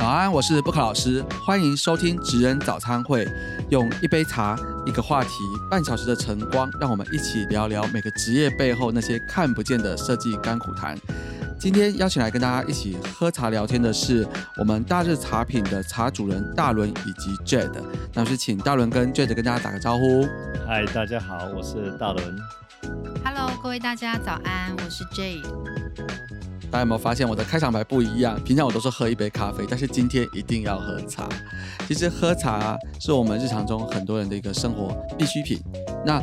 早安，我是布克老师，欢迎收听职人早餐会。用一杯茶，一个话题，半小时的晨光，让我们一起聊聊每个职业背后那些看不见的设计甘苦谈。今天邀请来跟大家一起喝茶聊天的是我们大日茶品的茶主人大伦以及 Jade。那是请大伦跟 Jade 跟大家打个招呼。嗨，大家好，我是大伦。Hello，各位大家早安，我是 Jade。大家有没有发现我的开场白不一样？平常我都是喝一杯咖啡，但是今天一定要喝茶。其实喝茶是我们日常中很多人的一个生活必需品。那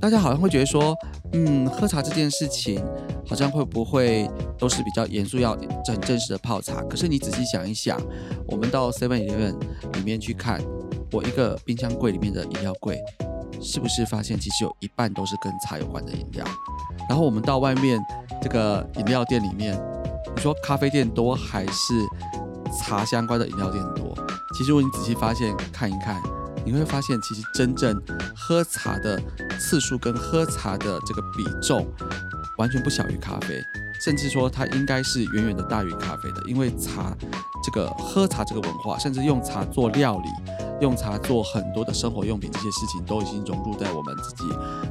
大家好像会觉得说，嗯，喝茶这件事情好像会不会都是比较严肃，要很正式的泡茶？可是你仔细想一想，我们到 Seven Eleven 里面去看，我一个冰箱柜里面的饮料柜，是不是发现其实有一半都是跟茶有关的饮料？然后我们到外面。这个饮料店里面，你说咖啡店多还是茶相关的饮料店多？其实如果你仔细发现看一看，你会发现其实真正喝茶的次数跟喝茶的这个比重完全不小于咖啡，甚至说它应该是远远的大于咖啡的。因为茶这个喝茶这个文化，甚至用茶做料理。用茶做很多的生活用品，这些事情都已经融入在我们自己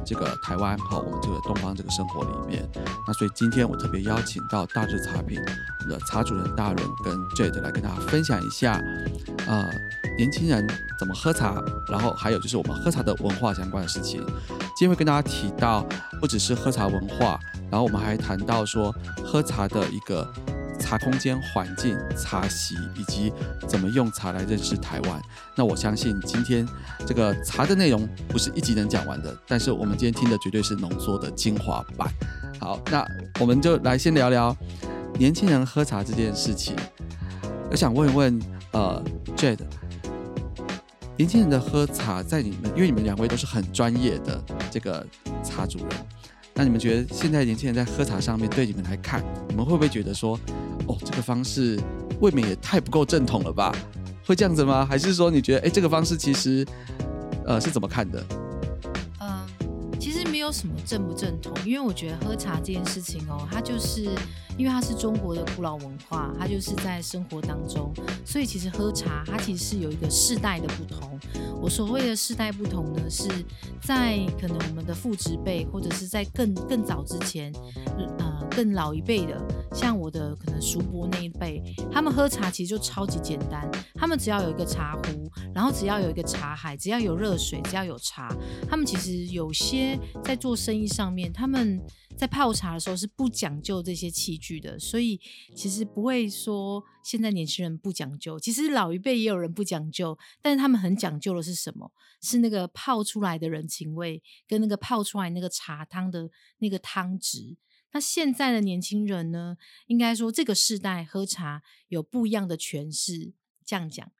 这个台湾和我们这个东方这个生活里面。那所以今天我特别邀请到大日茶品的茶主人大伦跟 Jade 来跟大家分享一下，呃，年轻人怎么喝茶，然后还有就是我们喝茶的文化相关的事情。今天会跟大家提到，不只是喝茶文化，然后我们还谈到说喝茶的一个。茶空间、环境、茶席，以及怎么用茶来认识台湾。那我相信今天这个茶的内容不是一集能讲完的，但是我们今天听的绝对是浓缩的精华版。好，那我们就来先聊聊年轻人喝茶这件事情。我想问一问，呃，Jade，年轻人的喝茶，在你们，因为你们两位都是很专业的这个茶主人，那你们觉得现在年轻人在喝茶上面，对你们来看，你们会不会觉得说？哦，这个方式未免也太不够正统了吧？会这样子吗？还是说你觉得，哎，这个方式其实，呃，是怎么看的？嗯，其实没有什么正不正统，因为我觉得喝茶这件事情哦，它就是因为它是中国的古老文化，它就是在生活当中，所以其实喝茶它其实是有一个世代的不同。我所谓的世代不同呢，是在可能我们的父执辈，或者是在更更早之前，呃，更老一辈的。像我的可能叔伯那一辈，他们喝茶其实就超级简单，他们只要有一个茶壶，然后只要有一个茶海，只要有热水，只要有茶，他们其实有些在做生意上面，他们在泡茶的时候是不讲究这些器具的，所以其实不会说现在年轻人不讲究，其实老一辈也有人不讲究，但是他们很讲究的是什么？是那个泡出来的人情味，跟那个泡出来那个茶汤的那个汤汁。那现在的年轻人呢？应该说这个世代喝茶有不一样的诠释。这样讲，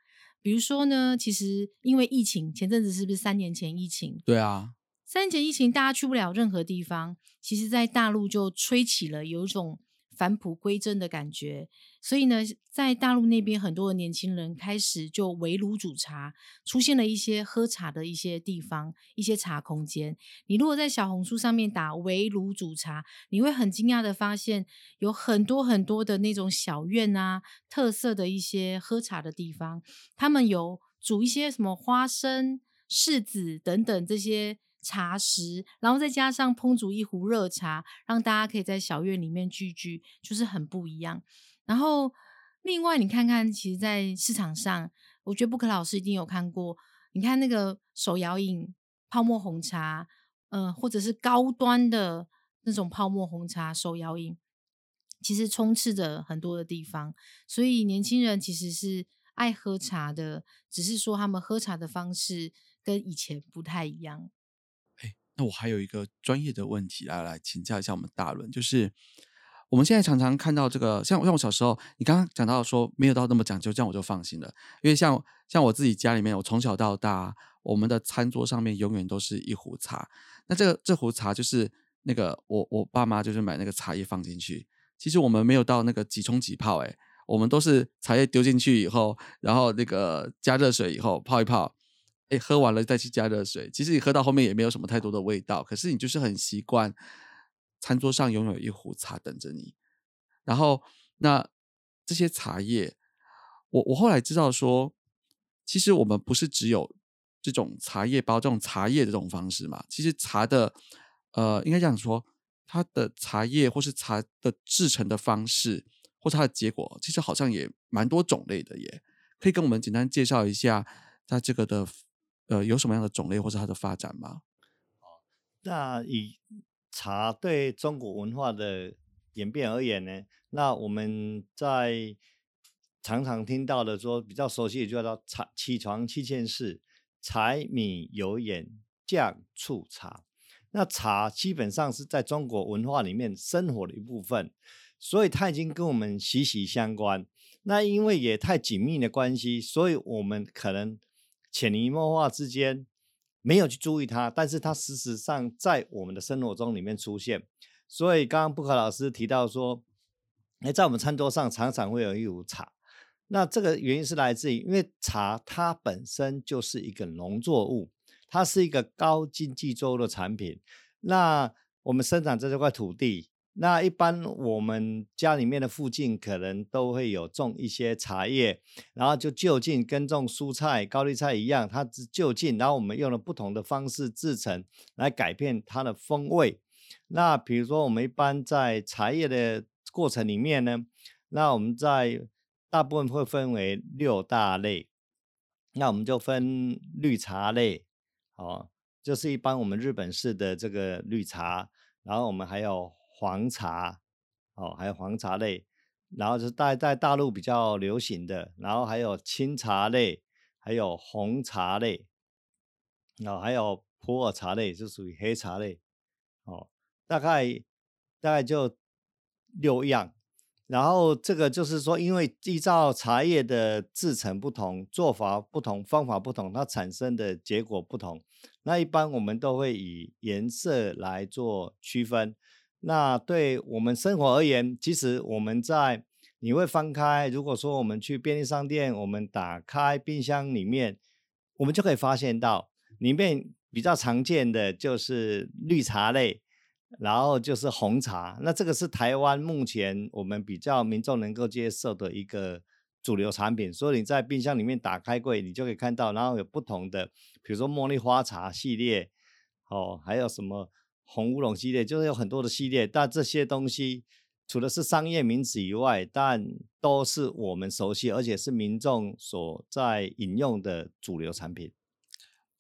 比如说呢，其实因为疫情，前阵子是不是三年前疫情？对啊，三年前疫情，大家去不了任何地方，其实在大陆就吹起了有一种。返璞归真的感觉，所以呢，在大陆那边，很多的年轻人开始就围炉煮茶，出现了一些喝茶的一些地方，一些茶空间。你如果在小红书上面打“围炉煮茶”，你会很惊讶的发现，有很多很多的那种小院啊，特色的一些喝茶的地方，他们有煮一些什么花生、柿子等等这些。茶食，然后再加上烹煮一壶热茶，让大家可以在小院里面聚聚，就是很不一样。然后另外，你看看，其实，在市场上，我觉得布克老师一定有看过。你看那个手摇饮泡沫红茶，嗯，或者是高端的那种泡沫红茶手摇饮，其实充斥着很多的地方。所以年轻人其实是爱喝茶的，只是说他们喝茶的方式跟以前不太一样。那我还有一个专业的问题来来请教一下我们大伦，就是我们现在常常看到这个，像像我小时候，你刚刚讲到说没有到那么讲究，这样我就放心了。因为像像我自己家里面，我从小到大，我们的餐桌上面永远都是一壶茶。那这个这壶茶就是那个我我爸妈就是买那个茶叶放进去，其实我们没有到那个几冲几泡，诶，我们都是茶叶丢进去以后，然后那个加热水以后泡一泡。哎，喝完了再去加热水，其实你喝到后面也没有什么太多的味道。可是你就是很习惯，餐桌上拥有一壶茶等着你。然后，那这些茶叶，我我后来知道说，其实我们不是只有这种茶叶包这种茶叶的这种方式嘛，其实茶的呃，应该这样说，它的茶叶或是茶的制成的方式，或它的结果，其实好像也蛮多种类的耶。可以跟我们简单介绍一下它这个的呃有什么样的种类或是它的发展吗？那以茶对中国文化的演变而言呢，那我们在常常听到的说比较熟悉的就叫茶起床七件事：柴米油盐酱醋茶。那茶基本上是在中国文化里面生活的一部分，所以它已经跟我们息息相关。那因为也太紧密的关系，所以我们可能潜移默化之间没有去注意它，但是它事实上在我们的生活中里面出现。所以刚刚布克老师提到说，哎，在我们餐桌上常常会有一壶茶。那这个原因是来自于，因为茶它本身就是一个农作物，它是一个高经济作物的产品。那我们生长在这块土地。那一般我们家里面的附近可能都会有种一些茶叶，然后就就近跟种蔬菜、高丽菜一样，它是就近，然后我们用了不同的方式制成，来改变它的风味。那比如说我们一般在茶叶的过程里面呢，那我们在大部分会分为六大类，那我们就分绿茶类，哦，就是一般我们日本式的这个绿茶，然后我们还有。黄茶，哦，还有黄茶类，然后是在在大陆比较流行的，然后还有青茶类，还有红茶类，然哦，还有普洱茶类，就属于黑茶类，哦，大概大概就六样，然后这个就是说，因为依照茶叶的制成不同，做法不同，方法不同，它产生的结果不同，那一般我们都会以颜色来做区分。那对我们生活而言，其实我们在你会翻开，如果说我们去便利商店，我们打开冰箱里面，我们就可以发现到里面比较常见的就是绿茶类，然后就是红茶。那这个是台湾目前我们比较民众能够接受的一个主流产品。所以你在冰箱里面打开柜，你就可以看到，然后有不同的，比如说茉莉花茶系列，哦，还有什么？红乌龙系列就是有很多的系列，但这些东西除了是商业名词以外，但都是我们熟悉而且是民众所在饮用的主流产品。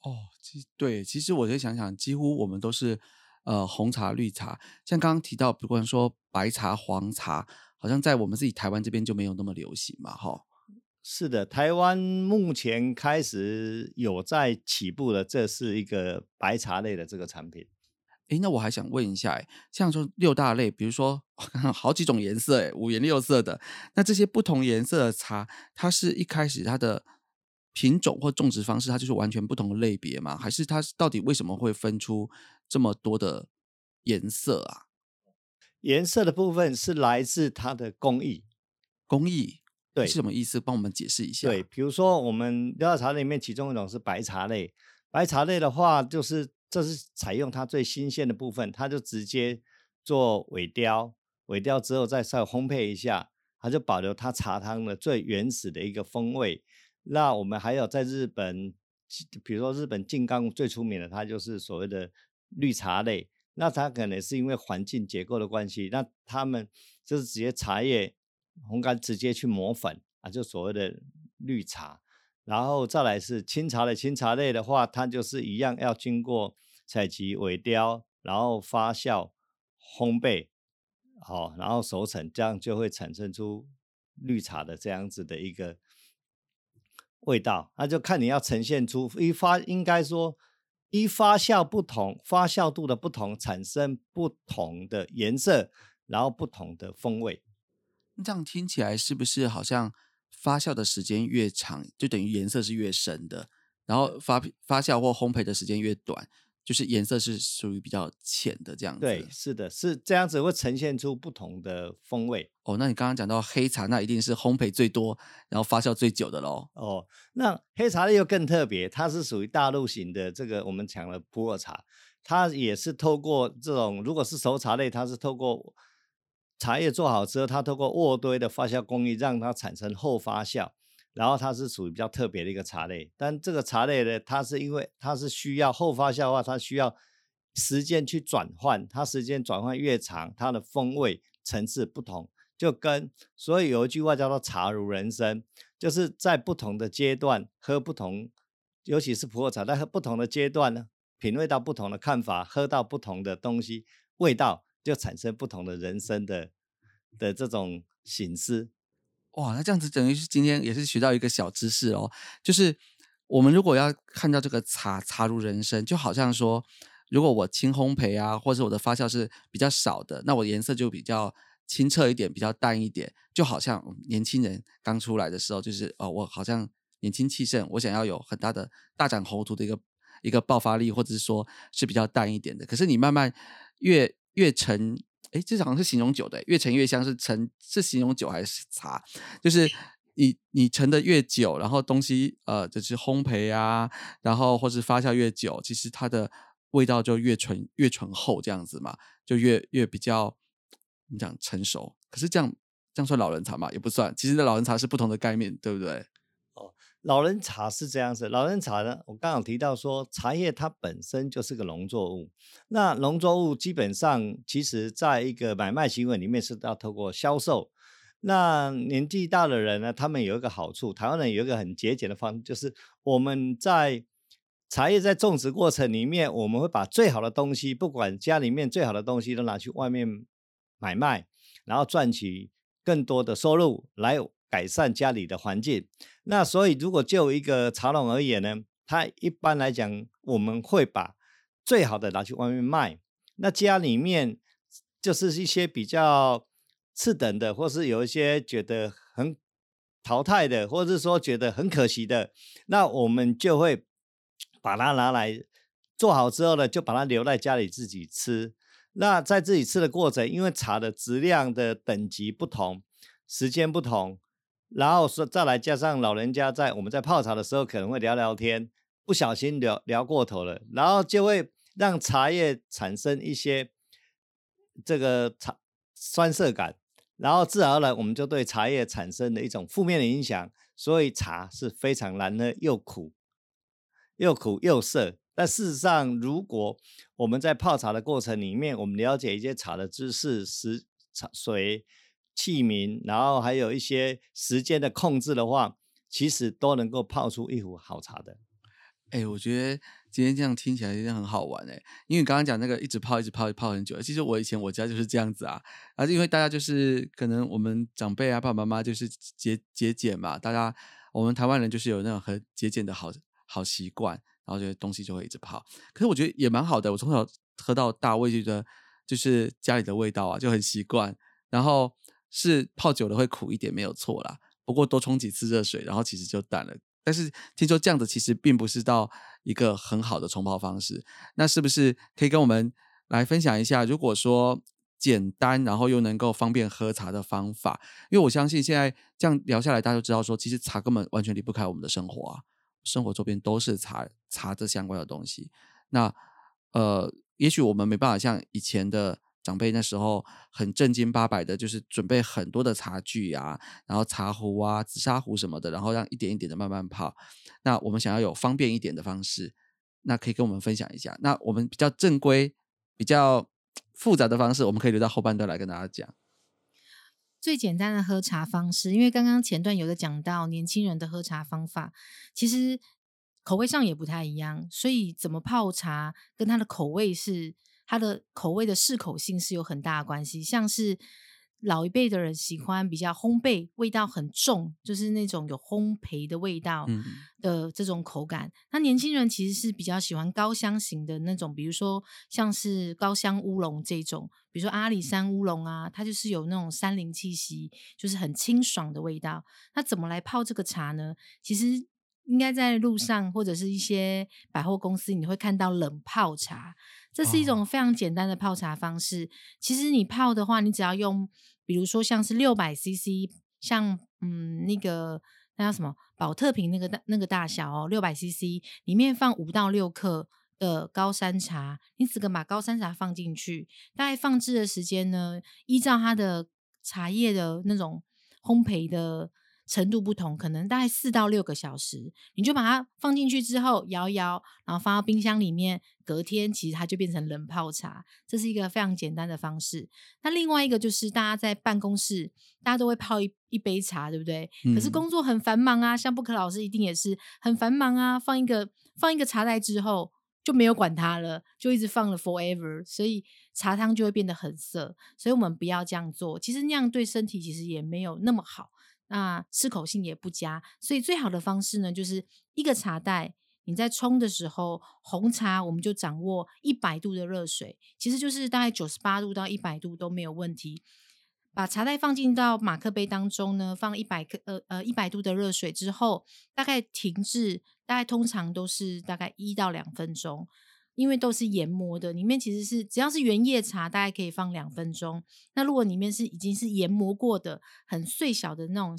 哦，其对，其实我在想想，几乎我们都是呃红茶、绿茶，像刚刚提到，不管说白茶、黄茶，好像在我们自己台湾这边就没有那么流行嘛，哈。是的，台湾目前开始有在起步的，这是一个白茶类的这个产品。哎，那我还想问一下，哎，像说六大类，比如说好几种颜色，哎，五颜六色的，那这些不同颜色的茶，它是一开始它的品种或种植方式，它就是完全不同的类别吗？还是它到底为什么会分出这么多的颜色啊？颜色的部分是来自它的工艺，工艺对是什么意思？帮我们解释一下。对，比如说我们六大茶里面，其中一种是白茶类，白茶类的话就是。这是采用它最新鲜的部分，它就直接做尾雕，尾雕之后再再烘焙一下，它就保留它茶汤的最原始的一个风味。那我们还有在日本，比如说日本静冈最出名的，它就是所谓的绿茶类。那它可能是因为环境结构的关系，那他们就是直接茶叶烘干，直接去磨粉啊，就所谓的绿茶。然后再来是清茶类，清茶类的话，它就是一样要经过采集、尾雕，然后发酵、烘焙，好，然后熟成，这样就会产生出绿茶的这样子的一个味道。那就看你要呈现出一发，应该说一发酵不同，发酵度的不同，产生不同的颜色，然后不同的风味。这样听起来是不是好像？发酵的时间越长，就等于颜色是越深的；然后发发酵或烘焙的时间越短，就是颜色是属于比较浅的这样子。对，是的，是这样子会呈现出不同的风味。哦，那你刚刚讲到黑茶，那一定是烘焙最多，然后发酵最久的喽。哦，那黑茶类又更特别，它是属于大陆型的这个我们讲的普洱茶，它也是透过这种，如果是熟茶类，它是透过。茶叶做好之后，它透过渥堆的发酵工艺，让它产生后发酵。然后它是属于比较特别的一个茶类。但这个茶类呢，它是因为它是需要后发酵的话，它需要时间去转换，它时间转换越长，它的风味层次不同。就跟所以有一句话叫做“茶如人生”，就是在不同的阶段喝不同，尤其是普洱茶，在喝不同的阶段呢，品味到不同的看法，喝到不同的东西，味道就产生不同的人生的的这种形式。哇，那这样子等于是今天也是学到一个小知识哦，就是我们如果要看到这个茶茶如人生，就好像说，如果我轻烘焙啊，或者我的发酵是比较少的，那我颜色就比较。清澈一点，比较淡一点，就好像年轻人刚出来的时候，就是哦，我好像年轻气盛，我想要有很大的大展宏图的一个一个爆发力，或者是说是比较淡一点的。可是你慢慢越越陈，哎，这好像是形容酒的，越陈越香，是陈是形容酒还是茶？就是你你陈的越久，然后东西呃就是烘焙啊，然后或是发酵越久，其实它的味道就越醇越醇厚，这样子嘛，就越越比较。你讲成熟，可是这样这样算老人茶嘛？也不算。其实老人茶是不同的概念，对不对？老人茶是这样子。老人茶呢，我刚刚提到说，茶叶它本身就是个农作物。那农作物基本上，其实在一个买卖行为里面是要透过销售。那年纪大的人呢，他们有一个好处，台湾人有一个很节俭的方，就是我们在茶叶在种植过程里面，我们会把最好的东西，不管家里面最好的东西，都拿去外面。买卖，然后赚取更多的收入，来改善家里的环境。那所以，如果就一个茶农而言呢，他一般来讲，我们会把最好的拿去外面卖。那家里面就是一些比较次等的，或是有一些觉得很淘汰的，或者是说觉得很可惜的，那我们就会把它拿来做好之后呢，就把它留在家里自己吃。那在自己吃的过程，因为茶的质量的等级不同，时间不同，然后说再来加上老人家在我们在泡茶的时候可能会聊聊天，不小心聊聊过头了，然后就会让茶叶产生一些这个茶酸涩感，然后自然而然我们就对茶叶产生了一种负面的影响，所以茶是非常难喝，又苦，又苦又涩。但事实上，如果我们在泡茶的过程里面，我们了解一些茶的知识、时茶水器皿，然后还有一些时间的控制的话，其实都能够泡出一壶好茶的。哎，我觉得今天这样听起来一定很好玩哎，因为刚刚讲那个一直泡、一直泡、泡很久，其实我以前我家就是这样子啊，而且因为大家就是可能我们长辈啊、爸爸妈妈就是节节俭嘛，大家我们台湾人就是有那种很节俭的好好习惯。然后这些东西就会一直泡，可是我觉得也蛮好的。我从小喝到大，我也觉得就是家里的味道啊，就很习惯。然后是泡久了会苦一点，没有错啦。不过多冲几次热水，然后其实就淡了。但是听说这样子其实并不是到一个很好的冲泡方式。那是不是可以跟我们来分享一下？如果说简单，然后又能够方便喝茶的方法？因为我相信现在这样聊下来，大家就知道说，其实茶根本完全离不开我们的生活啊。生活周边都是茶茶这相关的东西，那呃，也许我们没办法像以前的长辈那时候很正经八百的，就是准备很多的茶具啊，然后茶壶啊、紫砂壶什么的，然后让一点一点的慢慢泡。那我们想要有方便一点的方式，那可以跟我们分享一下。那我们比较正规、比较复杂的方式，我们可以留到后半段来跟大家讲。最简单的喝茶方式，因为刚刚前段有的讲到年轻人的喝茶方法，其实口味上也不太一样，所以怎么泡茶跟它的口味是它的口味的适口性是有很大的关系，像是。老一辈的人喜欢比较烘焙，味道很重，就是那种有烘焙的味道的这种口感。那年轻人其实是比较喜欢高香型的那种，比如说像是高香乌龙这种，比如说阿里山乌龙啊，它就是有那种山林气息，就是很清爽的味道。那怎么来泡这个茶呢？其实应该在路上或者是一些百货公司，你会看到冷泡茶。这是一种非常简单的泡茶方式。其实你泡的话，你只要用，比如说像是六百 CC，像嗯那个那叫什么宝特瓶那个大那个大小哦，六百 CC 里面放五到六克的高山茶，你只管把高山茶放进去，大概放置的时间呢，依照它的茶叶的那种烘焙的程度不同，可能大概四到六个小时，你就把它放进去之后摇一摇，然后放到冰箱里面，隔天其实它就变成冷泡茶。这是一个非常简单的方式。那另外一个就是大家在办公室，大家都会泡一一杯茶，对不对？可是嗯工作很繁忙啊，像布克老师一定也是很繁忙啊，放一个放一个茶袋之后。就没有管它了，就一直放了 forever，所以茶汤就会变得很涩。所以我们不要这样做，其实那样对身体其实也没有那么好，那适口性也不佳。所以最好的方式呢，就是一个茶袋，你在冲的时候，红茶我们就掌握一百度的热水，其实就是大概九十八度到一百度都没有问题。把茶袋放进到马克杯当中呢，放一百克呃呃一百度的热水之后，大概停滞，大概通常都是大概一到两分钟，因为都是研磨的，里面其实是只要是原叶茶，大概可以放两分钟。那如果里面是已经是研磨过的很碎小的那种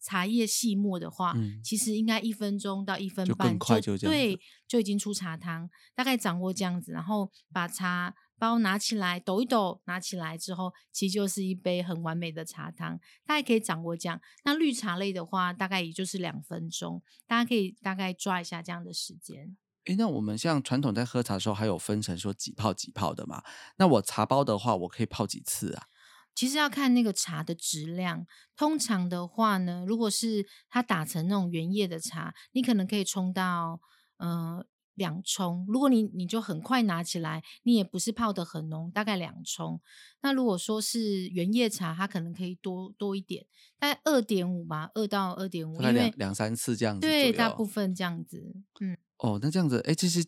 茶叶细末的话，嗯其实应该一分钟到一分半快就对，就已经出茶汤。大概掌握这样子，然后把茶包拿起来抖一抖，拿起来之后，其实就是一杯很完美的茶汤。大家可以掌握这样。那绿茶类的话，大概也就是两分钟，大家可以大概抓一下这样的时间。诶，那我们像传统在喝茶的时候，还有分成说几泡几泡的嘛？那我茶包的话，我可以泡几次啊？其实要看那个茶的质量。通常的话呢，如果是它打成那种原叶的茶，你可能可以冲到呃两冲。如果你你就很快拿起来，你也不是泡的很浓，大概两冲。那如果说是原叶茶，它可能可以多多一点，大概二点五吧，二到二点五，因为两两三次这样子左对。大部分这样子，嗯。哦，那这样子，哎，其实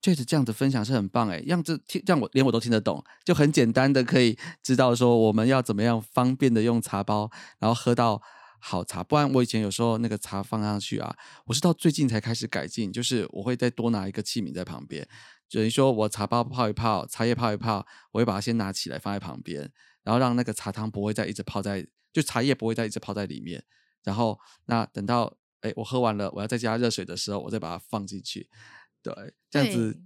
确实这样子分享是很棒，哎，让这听让我连我都听得懂，就很简单的可以知道说我们要怎么样方便的用茶包，然后喝到好茶。不然我以前有时候那个茶放上去啊，我是到最近才开始改进，就是我会再多拿一个器皿在旁边，等于说我茶包泡一泡，茶叶泡一泡，我会把它先拿起来放在旁边，然后让那个茶汤不会再一直泡在，就茶叶不会再一直泡在里面，然后那等到哎我喝完了，我要再加热水的时候，我再把它放进去，对，这样子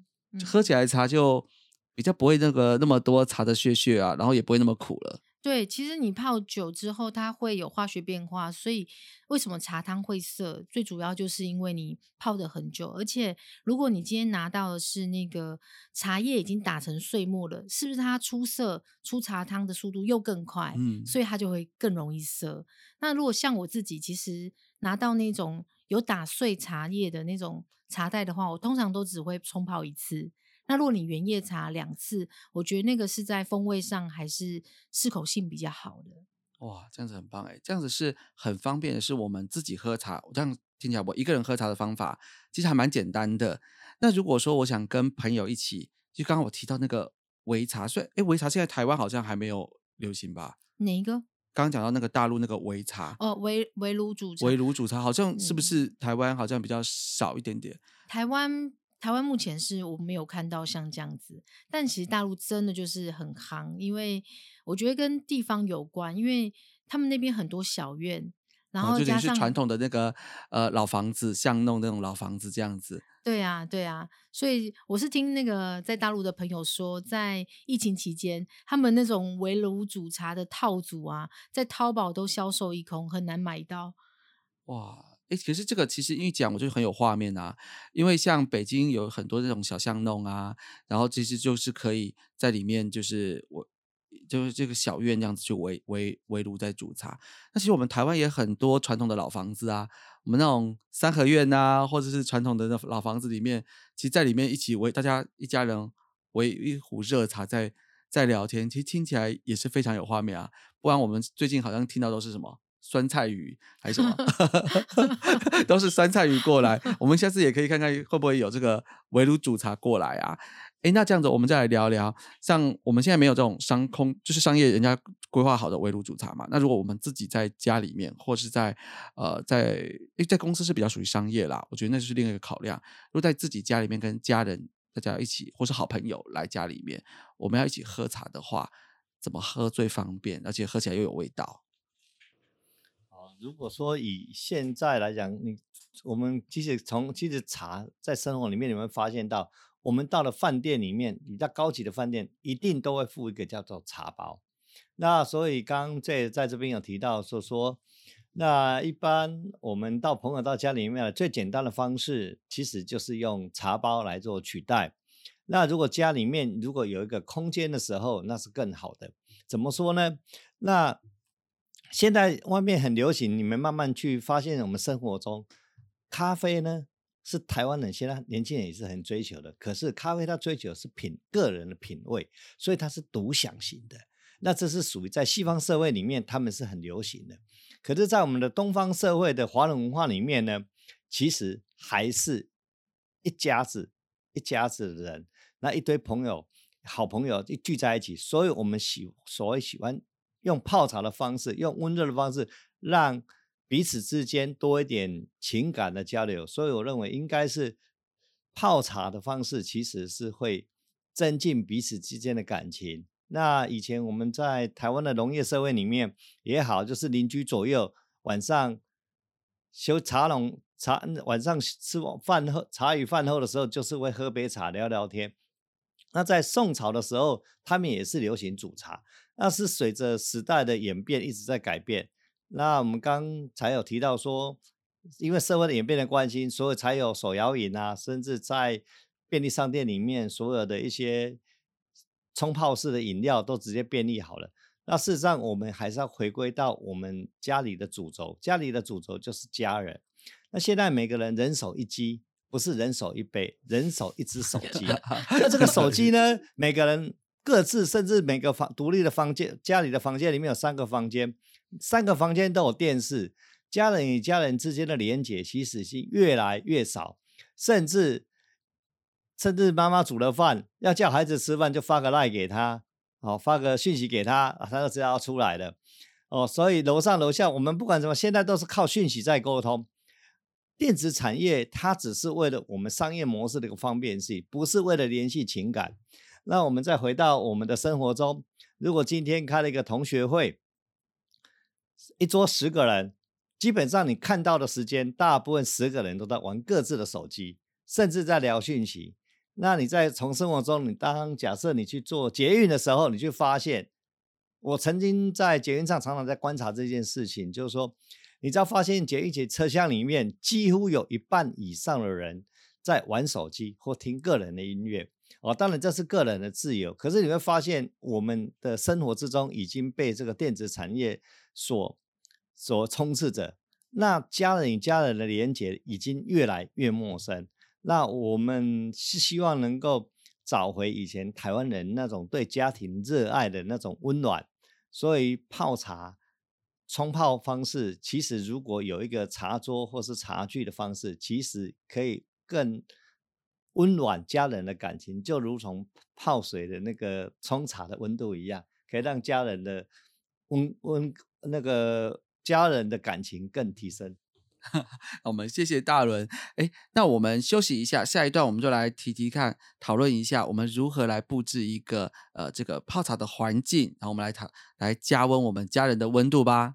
喝起来茶就比较不会那个那么多茶的屑屑啊，然后也不会那么苦了。对，其实你泡久之后，它会有化学变化，所以为什么茶汤会涩？最主要就是因为你泡的很久，而且如果你今天拿到的是那个茶叶已经打成碎末了，是不是它出色出茶汤的速度又更快？嗯所以它就会更容易涩。那如果像我自己，其实拿到那种有打碎茶叶的那种茶袋的话，我通常都只会冲泡一次。那如果你原叶茶两次，我觉得那个是在风味上还是适口性比较好的。哇，这样子很棒哎，这样子是很方便的，是我们自己喝茶。这样听起来，我一个人喝茶的方法其实还蛮简单的。那如果说我想跟朋友一起，就刚刚我提到那个围茶，所以哎，围茶现在台湾好像还没有流行吧？哪一个？刚刚讲到那个大陆那个围茶，哦，围围炉煮茶。围炉煮茶，好像是不嗯是台湾好像比较少一点点？台湾台湾目前是我没有看到像这样子，但其实大陆真的就是很夯，因为我觉得跟地方有关，因为他们那边很多小院，然哦就等后加上于是传统的那个呃老房子，巷弄那种老房子这样子。对啊，对啊，所以我是听那个在大陆的朋友说，在疫情期间，他们那种围炉煮茶的套组啊，在淘宝都销售一空，很难买到。哇，诶，可是这个其实一讲，我就很有画面啊。因为像北京有很多这种小巷弄啊，然后其实就是可以在里面，就是我就是这个小院这样子去围围围炉在煮茶。那其实我们台湾也很多传统的老房子啊，我们那种三合院啊，或者是传统的那老房子里面，其实在里面一起围，大家一家人围一壶热茶在在聊天，其实听起来也是非常有画面啊。不然我们最近好像听到都是什么酸菜鱼还是什么 都是酸菜鱼过来。我们下次也可以看看会不会有这个围炉煮茶过来啊。诶，那这样子我们再来聊聊，像我们现在没有这种商空，就是商业人家规划好的围炉煮茶嘛。那如果我们自己在家里面，或是在呃在诶在公司是比较属于商业啦，我觉得那就是另一个考量。如果在自己家里面跟家人大家一起，或是好朋友来家里面，我们要一起喝茶的话，怎么喝最方便，而且喝起来又有味道？如果说以现在来讲，你我们其实从其实茶在生活里面，你会发现到，我们到了饭店里面，比较高级的饭店，一定都会附一个叫做茶包。那所以刚刚在在这边有提到说说，那一般我们到朋友到家里面来，最简单的方式其实就是用茶包来做取代。那如果家里面如果有一个空间的时候，那是更好的。怎么说呢？那现在外面很流行，你们慢慢去发现，我们生活中咖啡呢是台湾人现在年轻人也是很追求的。可是咖啡它追求是品个人的品味，所以它是独享型的。那这是属于在西方社会里面他们是很流行的。可是，在我们的东方社会的华人文化里面呢，其实还是一家子一家子的人，那一堆朋友、好朋友一聚在一起，所以我们喜所谓喜欢用泡茶的方式，用温热的方式，让彼此之间多一点情感的交流。所以，我认为应该是泡茶的方式，其实是会增进彼此之间的感情。那以前我们在台湾的农业社会里面也好，就是邻居左右晚上修茶农茶，晚上吃完饭后茶余饭后的时候，就是会喝杯茶聊聊天。那在宋朝的时候，他们也是流行煮茶，那是随着时代的演变一直在改变。那我们刚才有提到说，因为社会的演变的关系，所以才有手摇饮啊，甚至在便利商店里面所有的一些。冲泡式的饮料都直接便利好了。那事实上，我们还是要回归到我们家里的主轴，家里的主轴就是家人。那现在每个人人手一机，不是人手一杯，人手一只手机。那这个手机呢，每个人各自，甚至每个房独立的房间，家里的房间里面有三个房间，三个房间都有电视。家人与家人之间的连结其实是越来越少，甚至。甚至妈妈煮了饭，要叫孩子吃饭，就发个赖给他，哦，发个讯息给他，他就知道要出来了，哦，所以楼上楼下我们不管什么，现在都是靠讯息在沟通。电子产业它只是为了我们商业模式的一个方便性，不是为了联系情感。那我们再回到我们的生活中，如果今天开了一个同学会，一桌十个人，基本上你看到的时间，大部分十个人都在玩各自的手机，甚至在聊讯息。那你在从生活中，你当假设你去做捷运的时候，你就发现，我曾经在捷运上常常在观察这件事情，就是说，你知道发现捷运节车厢里面几乎有一半以上的人在玩手机或听个人的音乐哦，当然这是个人的自由，可是你会发现我们的生活之中已经被这个电子产业所所充斥着，那家人与家人的连结已经越来越陌生。那我们是希望能够找回以前台湾人那种对家庭热爱的那种温暖，所以泡茶冲泡方式，其实如果有一个茶桌或是茶具的方式，其实可以更温暖家人的感情，就如同泡水的那个冲茶的温度一样，可以让家人的温温那个家人的感情更提升。我们谢谢大伦。哎，那我们休息一下，下一段我们就来提提看，讨论一下我们如何来布置一个呃这个泡茶的环境，然后我们来讨来加温我们家人的温度吧。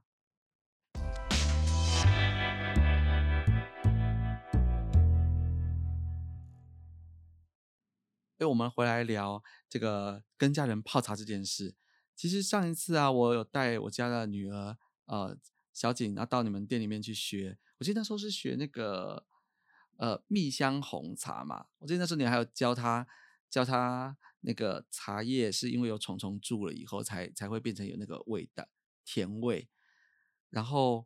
哎，我们回来聊这个跟家人泡茶这件事。其实上一次啊，我有带我家的女儿呃小景，然后到你们店里面去学。我记得那时候是学那个呃蜜香红茶嘛，我记得那时候你还有教她教她那个茶叶是因为有虫虫蛀了以后才才会变成有那个味道甜味，然后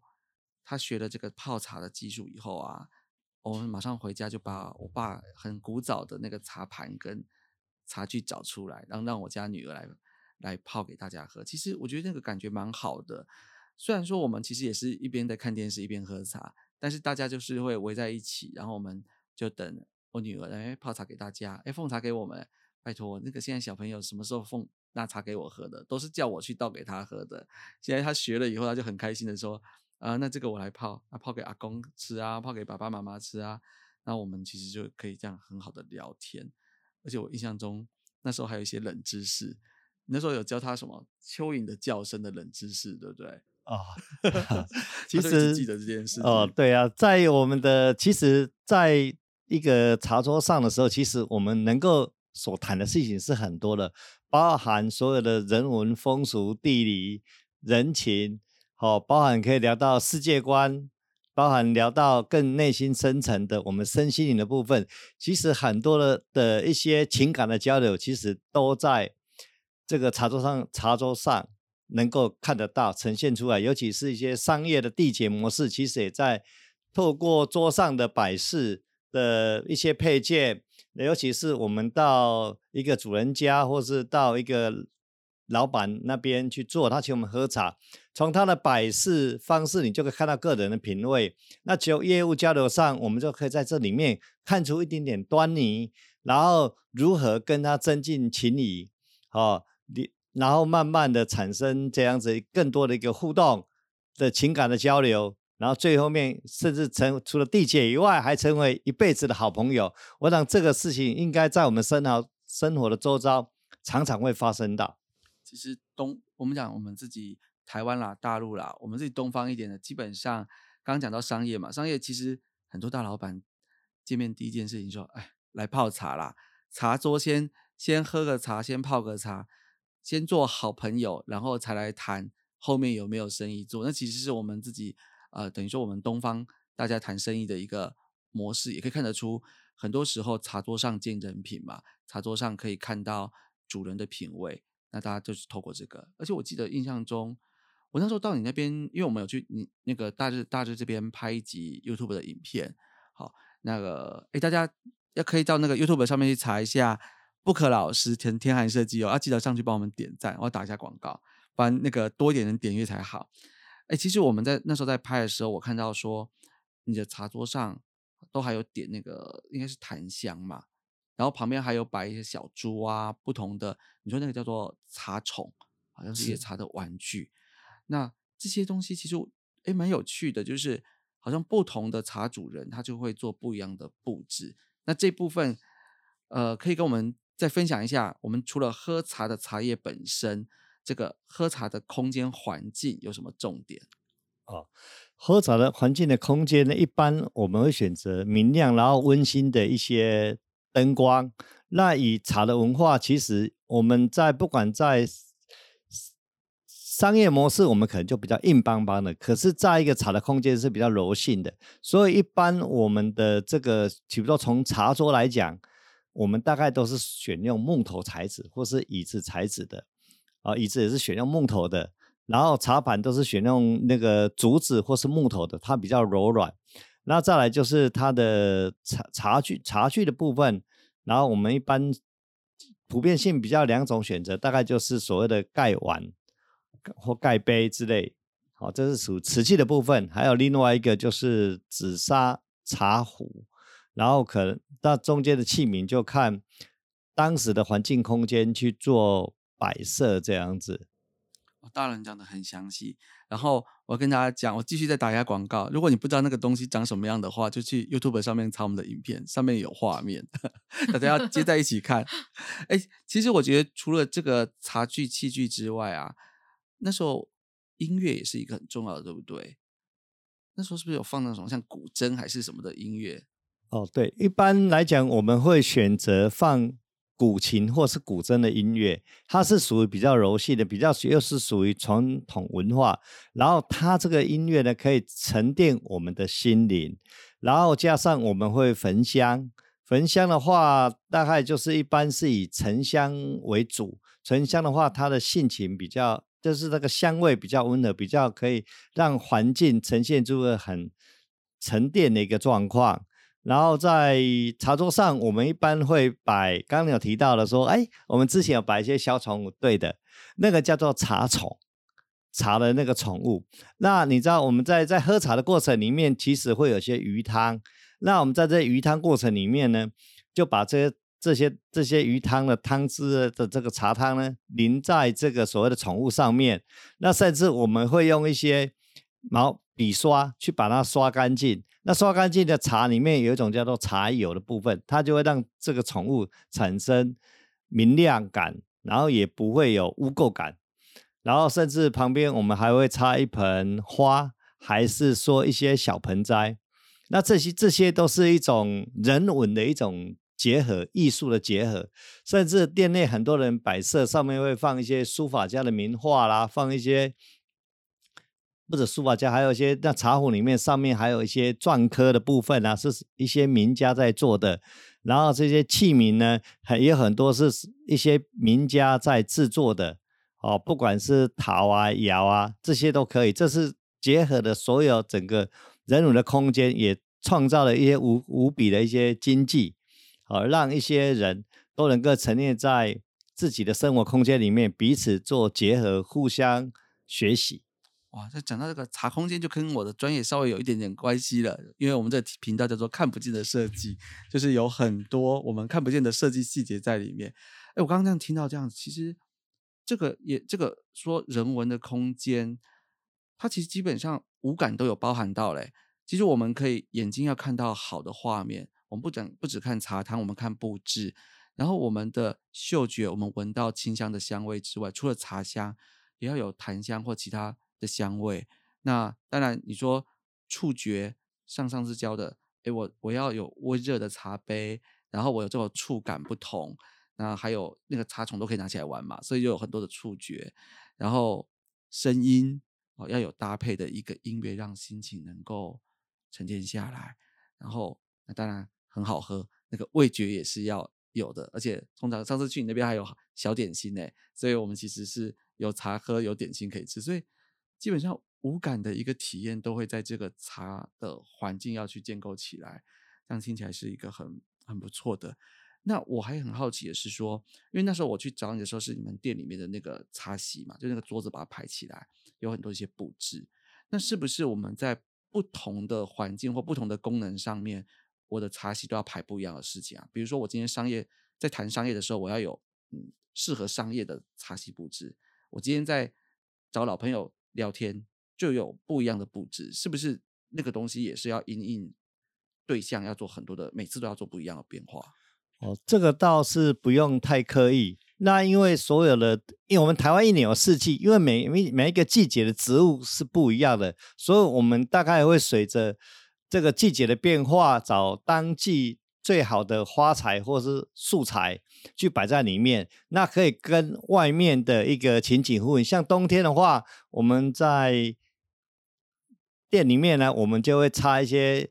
她学了这个泡茶的技术以后啊，我们马上回家就把我爸很古早的那个茶盘跟茶具找出来，然后让我家女儿来来泡给大家喝。其实我觉得那个感觉蛮好的。虽然说我们其实也是一边在看电视一边喝茶，但是大家就是会围在一起，然后我们就等我女儿来泡茶给大家，哎，奉茶给我们，拜托那个现在小朋友什么时候奉拿茶给我喝的，都是叫我去倒给他喝的。现在他学了以后，他就很开心的说，啊，那这个我来泡，啊，泡给阿公吃啊，泡给爸爸妈妈吃啊，那我们其实就可以这样很好的聊天，而且我印象中那时候还有一些冷知识，那时候有教他什么蚯蚓的叫声的冷知识，对不对？啊，其实记得这件事哦，对啊，在我们的其实，在一个茶桌上的时候，其实我们能够所谈的事情是很多的，包含所有的人文风俗、地理、人情，好，包含可以聊到世界观，包含聊到更内心深层的我们身心灵的部分。其实很多的的一些情感的交流，其实都在这个茶桌上茶桌上能够看得到呈现出来。尤其是一些商业的缔结模式，其实也在透过桌上的摆饰的一些配件。尤其是我们到一个主人家，或是到一个老板那边去做，他请我们喝茶，从他的摆饰方式，你就可以看到个人的品味。那就业务交流上，我们就可以在这里面看出一点点端倪，然后如何跟他增进情谊，哦，你然后慢慢的产生这样子更多的一个互动的情感的交流。然后最后面甚至成除了缔结以外，还成为一辈子的好朋友。我想这个事情应该在我们生活生活的周遭常常会发生到。其实东我们讲我们自己台湾啦、大陆啦，我们自己东方一点的，基本上刚刚讲到商业嘛，商业其实很多大老板见面第一件事情说：“哎，来泡茶啦，茶桌先先喝个茶，先泡个茶，先做好朋友，然后才来谈后面有没有生意做。”那其实是我们自己。呃，等于说我们东方大家谈生意的一个模式，也可以看得出，很多时候茶桌上见人品嘛，茶桌上可以看到主人的品味，那大家就是透过这个。而且我记得印象中，我那时候到你那边，因为我们有去你那个大致大致这边拍一集 YouTube 的影片，好，那个哎，大家要可以到那个 YouTube 上面去查一下不可老师天天寒设计哦，要记得上去帮我们点赞，我要打一下广告，不然那个多一点人点阅才好。哎，其实我们在那时候在拍的时候，我看到说你的茶桌上都还有点那个应该是檀香嘛，然后旁边还有摆一些小猪啊，不同的，你说那个叫做茶宠，好像是茶的玩具。那这些东西其实哎蛮有趣的，就是好像不同的茶主人他就会做不一样的布置。那这部分呃可以跟我们再分享一下，我们除了喝茶的茶叶本身。这个喝茶的空间环境有什么重点？哦，喝茶的环境的空间呢，一般我们会选择明亮然后温馨的一些灯光。那以茶的文化，其实我们在不管在商业模式，我们可能就比较硬邦邦的；可是在一个茶的空间是比较柔性的。所以一般我们的这个，比如说从茶桌来讲，我们大概都是选用木头材质或是椅子材质的。啊，椅子也是选用木头的，然后茶盘都是选用那个竹子或是木头的，它比较柔软。那再来就是它的茶茶具茶具的部分，然后我们一般普遍性比较两种选择，大概就是所谓的盖碗或盖杯之类。好，这是属瓷器的部分，还有另外一个就是紫砂茶壶，然后可能到中间的器皿就看当时的环境空间去做。摆设这样子，大人讲的很详细。然后我跟大家讲，我继续再打一下广告。如果你不知道那个东西长什么样的话，就去 YouTube 上面查我们的影片，上面有画面，大家要接在一起看。哎，其实我觉得除了这个茶具器具之外啊，那时候音乐也是一个很重要的，对不对？那时候是不是有放那种像古筝还是什么的音乐？哦，对，一般来讲我们会选择放。古琴或是古筝的音乐，它是属于比较柔细的，比较又是属于传统文化。然后它这个音乐呢，可以沉淀我们的心灵。然后加上我们会焚香，焚香的话，大概就是一般是以沉香为主。沉香的话，它的性情比较，就是那个香味比较温和，比较可以让环境呈现出个很沉淀的一个状况。然后在茶桌上，我们一般会摆，刚刚有提到的说，哎，我们之前有摆一些小宠物，对的，那个叫做茶宠，茶的那个宠物。那你知道我们在在喝茶的过程里面，其实会有些鱼汤。那我们在这鱼汤过程里面呢，就把这些这些这些鱼汤的汤汁的这个茶汤呢，淋在这个所谓的宠物上面。那甚至我们会用一些毛笔刷去把它刷干净。那刷干净的茶里面有一种叫做茶油的部分，它就会让这个宠物产生明亮感，然后也不会有污垢感，然后甚至旁边我们还会插一盆花，还是说一些小盆栽，那这些这些都是一种人文的一种结合，艺术的结合，甚至店内很多人摆设上面会放一些书法家的名画啦，放一些。不止书法家，还有一些那茶壶里面上面还有一些篆刻的部分啊，是一些名家在做的。然后这些器皿呢，很也很多是一些名家在制作的。哦，不管是陶啊、窑啊，这些都可以。这是结合的所有整个人文的空间，也创造了一些无无比的一些经济，好让一些人都能够沉淀在自己的生活空间里面，彼此做结合，互相学习。哇，这讲到这个茶空间，就跟我的专业稍微有一点点关系了，因为我们这频道叫做“看不见的设计”，就是有很多我们看不见的设计细节在里面。哎，我刚刚这样听到这样，其实。这个也，这个说人文的空间，它其实基本上五感都有包含到嘞。其实我们可以眼睛要看到好的画面，我们不讲不只看茶汤，我们看布置，然后我们的嗅觉，我们闻到清香的香味之外，除了茶香，也要有檀香或其他的香味。那当然，你说触觉，上上次教的，诶，我我要有温热的茶杯，然后我有这种触感不同。那还有那个茶虫都可以拿起来玩嘛，所以就有很多的触觉，然后声音哦要有搭配的一个音乐，让心情能够沉淀下来。然后那当然很好喝，那个味觉也是要有的，而且通常上次去你那边还有小点心呢，所以我们其实是有茶喝有点心可以吃，所以基本上无感的一个体验都会在这个茶的环境要去建构起来，这样听起来是一个很很不错的。那我还很好奇的是说，因为那时候我去找你的时候，是你们店里面的那个茶席嘛，就那个桌子把它排起来，有很多一些布置。那是不是我们在不同的环境或不同的功能上面，我的茶席都要排不一样的事情啊？比如说我今天商业在谈商业的时候，我要有嗯适合商业的茶席布置；我今天在找老朋友聊天，就有不一样的布置。是不是那个东西也是要因应对象，要做很多的，每次都要做不一样的变化？哦，这个倒是不用太刻意。那因为所有的，因为我们台湾一年有四季，因为每每每一个季节的植物是不一样的，所以我们大概会随着这个季节的变化，找当季最好的花材或是素材去摆在里面。那可以跟外面的一个情景呼应。像冬天的话，我们在店里面呢，我们就会插一些。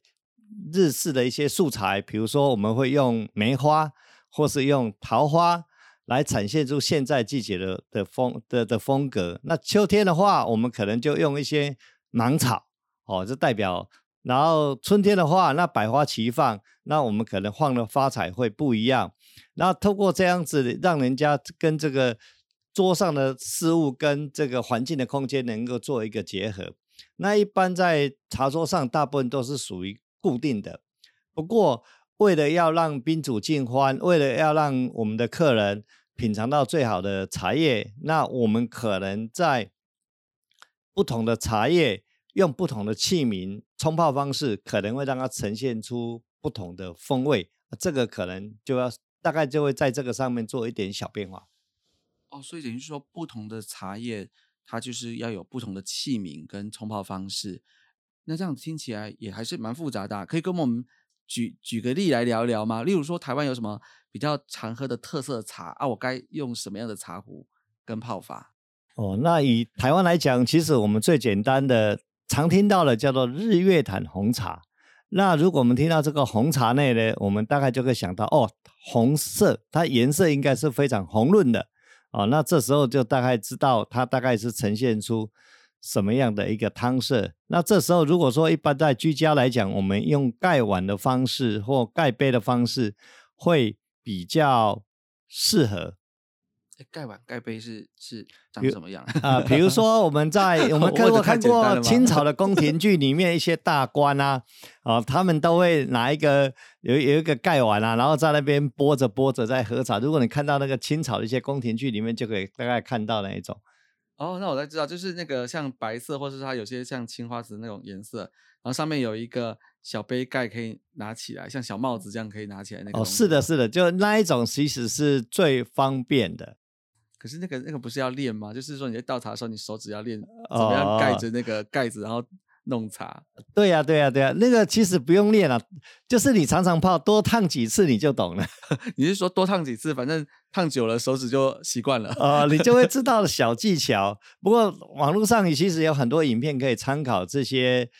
日式的一些素材，比如说我们会用梅花，或是用桃花来展现出现在季节的的风的的风格。那秋天的话，我们可能就用一些芒草，哦，这代表。然后春天的话，那百花齐放，那我们可能放的花彩会不一样。那透过这样子，让人家跟这个桌上的事物跟这个环境的空间能够做一个结合。那一般在茶桌上，大部分都是属于。固定的，不过为了要让宾主尽欢，为了要让我们的客人品尝到最好的茶叶，那我们可能在不同的茶叶用不同的器皿冲泡方式，可能会让它呈现出不同的风味。这个可能就要大概就会在这个上面做一点小变化。哦，所以等于说不同的茶叶，它就是要有不同的器皿跟冲泡方式。那这样听起来也还是蛮复杂的，可以跟我们举举个例来聊一聊吗？例如说台湾有什么比较常喝的特色茶啊？我该用什么样的茶壶跟泡法？哦，那以台湾来讲，其实我们最简单的常听到的叫做日月潭红茶。那如果我们听到这个红茶内呢，我们大概就会想到哦，红色，它颜色应该是非常红润的哦。那这时候就大概知道它大概是呈现出。什么样的一个汤色？那这时候如果说一般在居家来讲，我们用盖碗的方式或盖杯的方式会比较适合。盖碗盖杯是是长什么样啊？比如说我们在 我们看过看过清朝的宫廷 剧里面一些大官啊，啊，他们都会拿一个有有一个盖碗啊，然后在那边拨着拨着在喝茶。如果你看到那个清朝的一些宫廷剧里面，就可以大概看到那一种。哦，那我才知道，就是那个像白色，或是它有些像青花瓷那种颜色，然后上面有一个小杯盖可以拿起来，像小帽子这样可以拿起来那个。哦，是的，是的，就那一种其实是最方便的。可是那个那个不是要练吗？就是说你在倒茶的时候，你手指要练怎么样盖着那个盖子，然后弄茶。对呀、对呀、对呀、那个其实不用练了，就是你常常泡，多烫几次你就懂了。你是说多烫几次，反正烫久了手指就习惯了。啊，你就会知 道小技巧。不过网络上其实有很多影片可以参考这些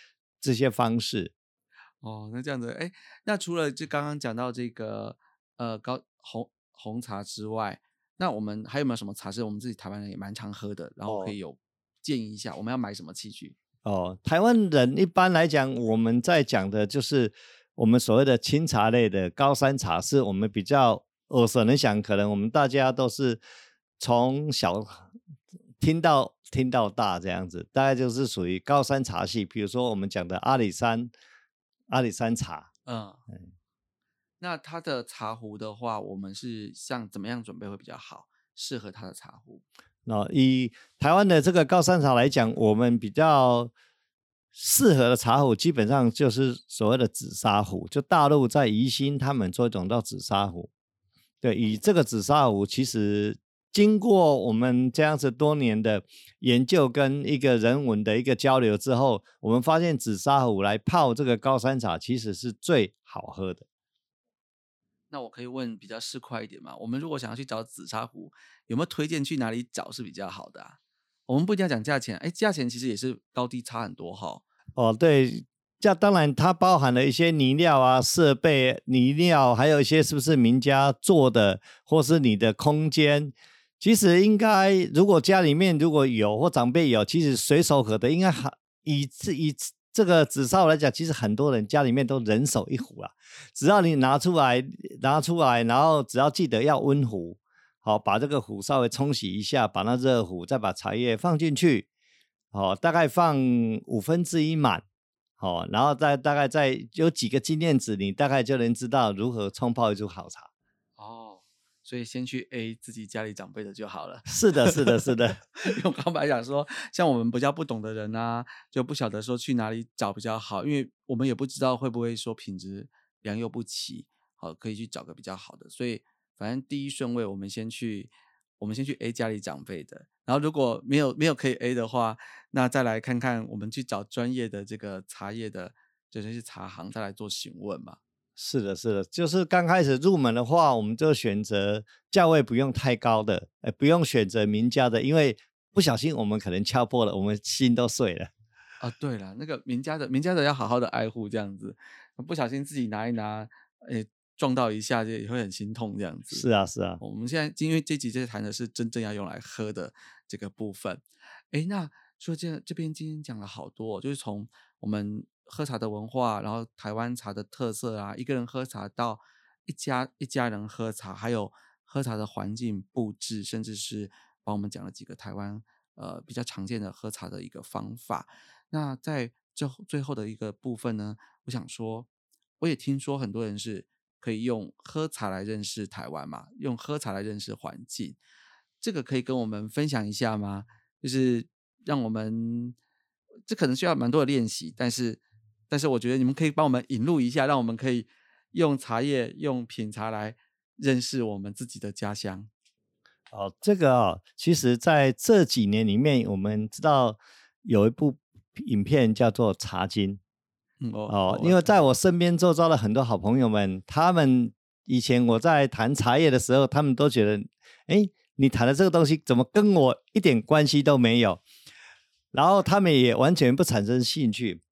这些方式。哦，那这样子，哎，那除了就刚刚讲到这个呃高红红茶之外，那我们还有没有什么茶是我们自己台湾人也蛮常喝的，然后可以有建议一下，我们要买什么器具？哦，台湾人一般来讲，我们在讲的就是我们所谓的清茶类的高山茶，是我们比较耳熟能详，可能我们大家都是从小听到听到大这样子，大概就是属于高山茶系。比如说我们讲的阿里山阿里山茶，嗯，那它的茶壶的话，我们是像怎么样准备会比较好，适合它的茶壶？那、以台湾的这个高山茶来讲，我们比较适合的茶壶，基本上就是所谓的紫砂壶。就大陆在宜兴，他们做一种叫紫砂壶。对，以这个紫砂壶，其实经过我们这样子多年的研究跟一个人文的一个交流之后，我们发现紫砂壶来泡这个高山茶，其实是最好喝的。那我可以问比较市侩一点吗？我们如果想要去找紫砂壶，有没有推荐去哪里找是比较好的啊？我们不一定要讲价钱，哎，价钱其实也是高低差很多哈。哦，对，这当然它包含了一些泥料啊、设备、泥料，还有一些是不是名家做的，或是你的空间。其实应该，如果家里面如果有或长辈有，其实随手可得，应该还以这以这个紫砂壶来讲，其实很多人家里面都人手一壶啊。只要你拿出来，拿出来，然后只要记得要温壶，好，把这个壶稍微冲洗一下，把那热壶再把茶叶放进去，好，大概放五分之一满，好，然后再大概再有几个纪念纸，你大概就能知道如何冲泡一壶好茶。哦，所以先去 A 自己家里长辈的就好了。是的，是的，是的，我刚本来想说，像我们比较不懂的人啊，就不晓得说去哪里找比较好，因为我们也不知道会不会说品质良莠不齐，好，可以去找个比较好的。所以反正第一顺位，我们先去，我们先去 A 家里长辈的，然后如果没有没有可以 A 的话，那再来看看我们去找专业的这个茶叶的，就是茶行再来做询问嘛。是的，是的，就是刚开始入门的话，我们就选择价位不用太高的，呃，不用选择名家的，因为不小心我们可能敲破了，我们心都碎了。啊，对了，那个名家的名家的要好好的爱护，这样子，不小心自己拿一拿，诶，撞到一下就也会很心痛，这样子。是啊，是啊，我们现在因为这集在谈的是真正要用来喝的这个部分。诶，那说这这边今天讲了好多哦，就是从我们喝茶的文化，然后台湾茶的特色啊，一个人喝茶到一家一家人喝茶，还有喝茶的环境布置，甚至是帮我们讲了几个台湾呃比较常见的喝茶的一个方法。那在最后最后的一个部分呢，我想说，我也听说很多人是可以用喝茶来认识台湾嘛，用喝茶来认识环境，这个可以跟我们分享一下吗？就是让我们这可能需要蛮多的练习，但是但是我觉得你们可以帮我们引路一下，让我们可以用茶叶用品茶来认识我们自己的家乡。哦，这个哦，其实在这几年里面，我们知道有一部影片叫做《茶经》。嗯哦哦，因为在我身边周遭的很多好朋友们，他们以前我在谈茶叶的时候，他们都觉得，哎，你谈的这个东西怎么跟我一点关系都没有？然后他们也完全不产生兴趣。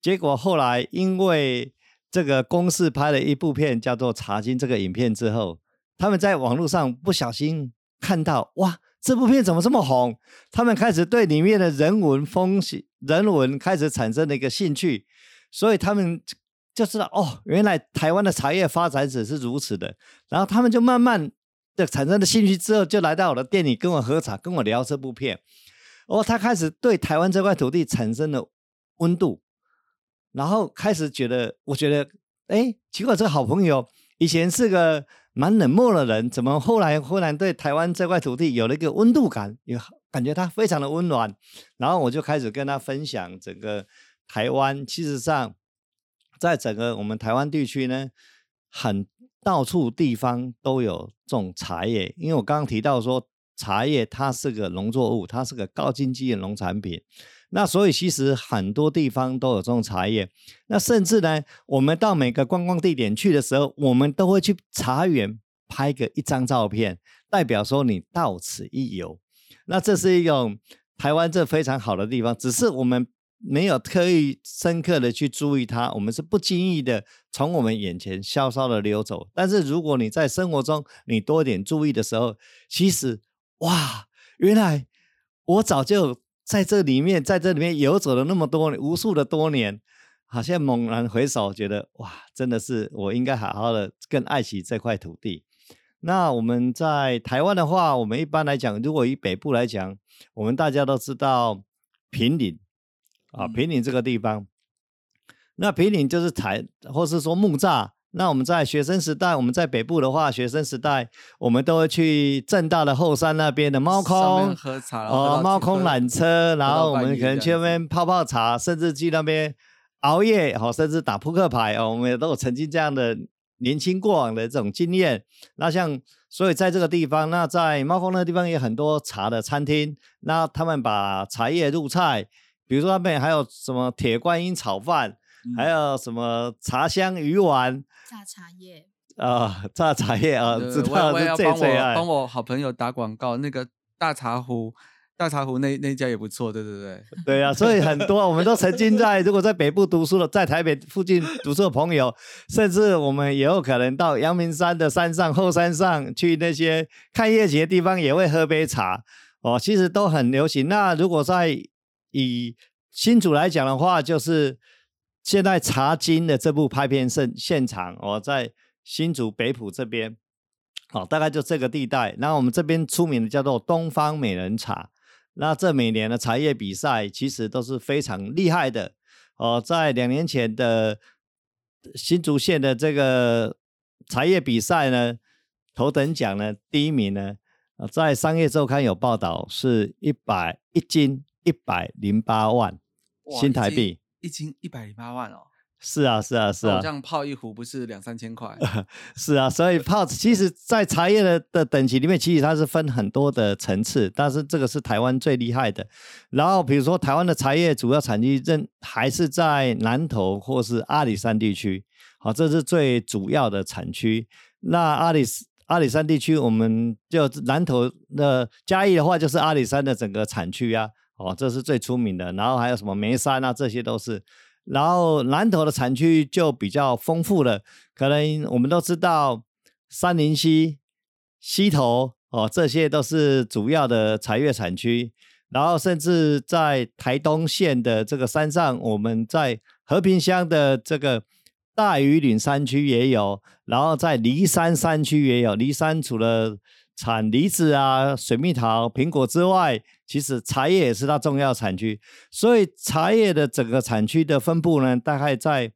结果后来因为这个公司拍了一部片叫做《茶经》这个影片之后，他们在网络上不小心看到，哇，这部片怎么这么红？他们开始对里面的人文风情、人文开始产生了一个兴趣。所以他们就知道哦，原来台湾的茶叶发展史是如此的。然后他们就慢慢的产生了兴趣之后，就来到我的店里跟我喝茶，跟我聊这部片。哦，他开始对台湾这块土地产生了温度，然后开始觉得，我觉得，哎，奇怪，这个好朋友以前是个蛮冷漠的人，怎么后来忽然对台湾这块土地有了一个温度感，有感觉他非常的温暖。然后我就开始跟他分享整个。台湾其实上，在整个我们台湾地区呢，很到处地方都有种茶叶。因为我刚刚提到说，茶叶它是个农作物，它是个高经济的农产品。那所以其实很多地方都有这种茶叶。那甚至呢，我们到每个观光地点去的时候，我们都会去茶园拍个一张照片，代表说你到此一游。那这是一种台湾这非常好的地方，只是我们。没有特意深刻的去注意它，我们是不经意的从我们眼前潇潇的溜走。但是如果你在生活中你多点注意的时候，其实哇，原来我早就在这里面，在这里面游走了那么多无数的多年，好像猛然回首，觉得哇，真的是我应该好好的更爱惜这块土地。那我们在台湾的话，我们一般来讲，如果以北部来讲，我们大家都知道平岭。啊，平岭这个地方，那平岭就是台，或是说木栅。那我们在学生时代，我们在北部的话，学生时代我们都会去正大的后山那边的猫空喝茶，哦，猫空缆车，然后我们可能去那边泡泡茶，甚至去那边熬夜，哦，甚至打扑克牌哦，我们也都有曾经这样的年轻过往的这种经验。那像，所以在这个地方，那在猫空那个地方也很多茶的餐厅，那他们把茶叶入菜。比如说那边还有什么铁观音炒饭，还有什么茶香鱼丸，榨茶叶啊，榨茶叶啊，知道是最最爱。帮我好朋友打广告，那个大茶壶，大茶壶那那家也不错，对对对，对啊，所以很多我们都曾经在如果在北部读书的，在台北附近读书的朋友，甚至我们也有可能到阳明山的山上后山上去那些看夜景的地方，也会喝杯茶哦，其实都很流行。那如果在以新竹来讲的话，就是现在《茶经》的这部拍片现现场，我在新竹北浦这边，好，大概就这个地带。那我们这边出名的叫做东方美人茶。那这每年的茶叶比赛其实都是非常厉害的。哦，在两年前的新竹县的这个茶叶比赛呢，头等奖呢，第一名呢，在商业周刊有报道，是一百一斤。一百零八万新台币，一斤一百零八万哦。是啊，是啊，是啊。这样泡一壶不是两三千块？是啊，所以泡其实，在茶叶的的等级里面，其实它是分很多的层次，但是这个是台湾最厉害的。然后比如说，台湾的茶叶主要产地认还是在南投或是阿里山地区，好，这是最主要的产区。那阿里阿里山地区，我们就南投的嘉义的话，就是阿里山的整个产区啊。哦，这是最出名的，然后还有什么眉山啊，这些都是。然后南投的产区就比较丰富了，可能我们都知道三林溪、溪头哦，这些都是主要的茶叶产区。然后甚至在台东县的这个山上，我们在和平乡的这个大屿岭山区也有，然后在梨山山区也有。梨山除了产梨子啊、水蜜桃、苹果之外，其实茶叶也是它重要产区。所以茶叶的整个产区的分布呢，大概在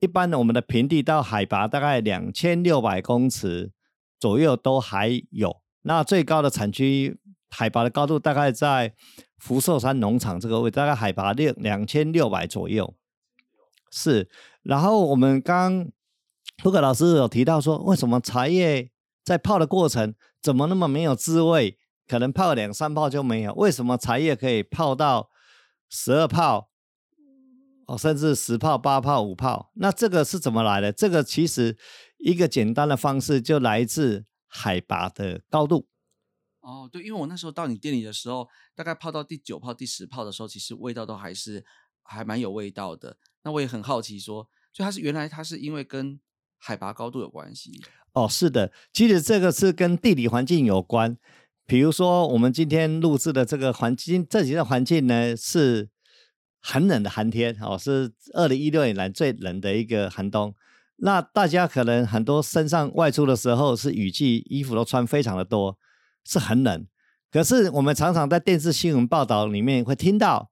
一般的我们的平地到海拔大概两千六百公尺左右都还有。那最高的产区海拔的高度大概在福寿山农场这个位，大概海拔六两千六百左右。是。然后我们刚胡可老师有提到说，为什么茶叶在泡的过程？怎么那么没有滋味？可能泡两三泡就没有。为什么茶叶可以泡到十二泡，哦，甚至十泡、八泡、五泡？那这个是怎么来的？这个其实一个简单的方式就来自海拔的高度。哦，对，因为我那时候到你店里的时候，大概泡到第九泡、第十泡的时候，其实味道都还是还蛮有味道的。那我也很好奇，说，所以它是原来它是因为跟海拔高度有关系？哦，是的，其实这个是跟地理环境有关。比如说，我们今天录制的这个环境，这几个环境呢是很冷的寒天，哦，是二零一六年来最冷的一个寒冬。那大家可能很多身上外出的时候是雨季，衣服都穿非常的多，是很冷。可是我们常常在电视新闻报道里面会听到，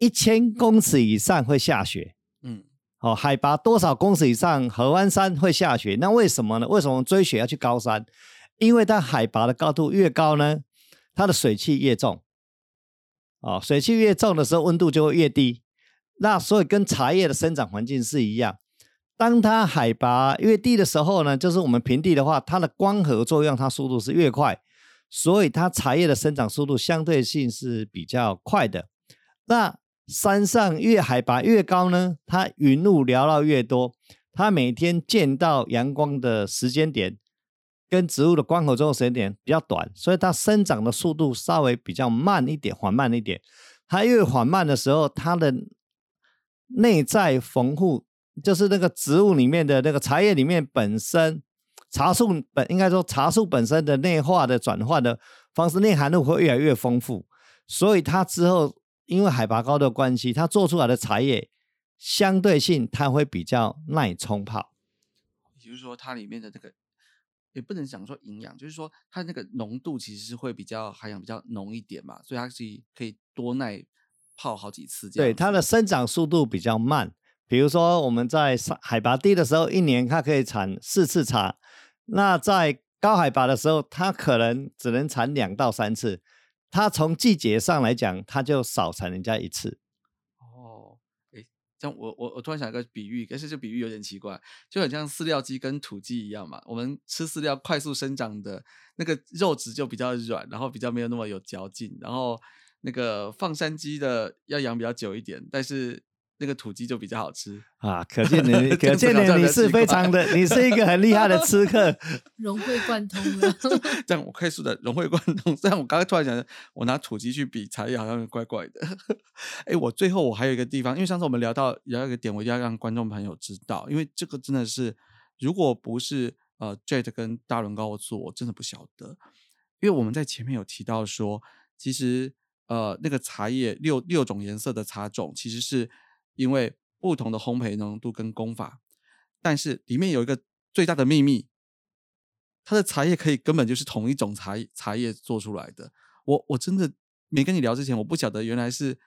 一千公尺以上会下雪。哦，海拔多少公尺以上，合湾山会下雪？那为什么呢？为什么追雪要去高山？因为它海拔的高度越高呢，它的水汽越重。哦，水汽越重的时候，温度就会越低。那所以跟茶叶的生长环境是一样，当它海拔越低的时候呢，就是我们平地的话，它的光合作用，它速度是越快，所以它茶叶的生长速度相对性是比较快的。那山上越海拔越高呢，它云雾缭绕越多，它每天见到阳光的时间点跟植物的光合作用时间点比较短，所以它生长的速度稍微比较慢一点，缓慢一点。它越缓慢的时候，它的内在丰富，就是那个植物里面的那个茶叶里面本身茶树本应该说茶树本身的内化的转换的方式，内含物会越来越丰富，所以它之后因为海拔高的关系，它做出来的茶叶相对性它会比较耐冲泡。也就是说，它里面的这个也不能讲说营养，就是说它那个浓度其实是会比较含氧比较浓一点嘛，所以它是可以多耐泡好几次这样。对，它的生长速度比较慢。比如说我们在上海拔低的时候，一年它可以产四次茶；那在高海拔的时候，它可能只能产两到三次。它从季节上来讲，它就少产人家一次。哦，诶，这样我我我突然想一个比喻，可是这比喻有点奇怪，就很像饲料鸡跟土鸡一样嘛。我们吃饲料快速生长的那个肉质就比较软，然后比较没有那么有嚼劲，然后那个放山鸡的要养比较久一点，但是那个土鸡就比较好吃。啊，可见你，可见你你是非常的，你是一个很厉害的吃客。融会贯通了。这样我快速的融会贯通。虽然我刚刚突然想，我拿土鸡去比茶叶好像怪怪的。哎，我最后我还有一个地方，因为上次我们聊到聊一个点，我一定要让观众朋友知道，因为这个真的是，如果不是呃 Jet 跟大伦高做，我真的不晓得。因为我们在前面有提到说，其实呃那个茶叶六六种颜色的茶种，其实是因为不同的烘焙浓度跟功法，但是里面有一个最大的秘密，它的茶叶可以根本就是同一种茶茶叶做出来的。我我真的没跟你聊之前，我不晓得原来是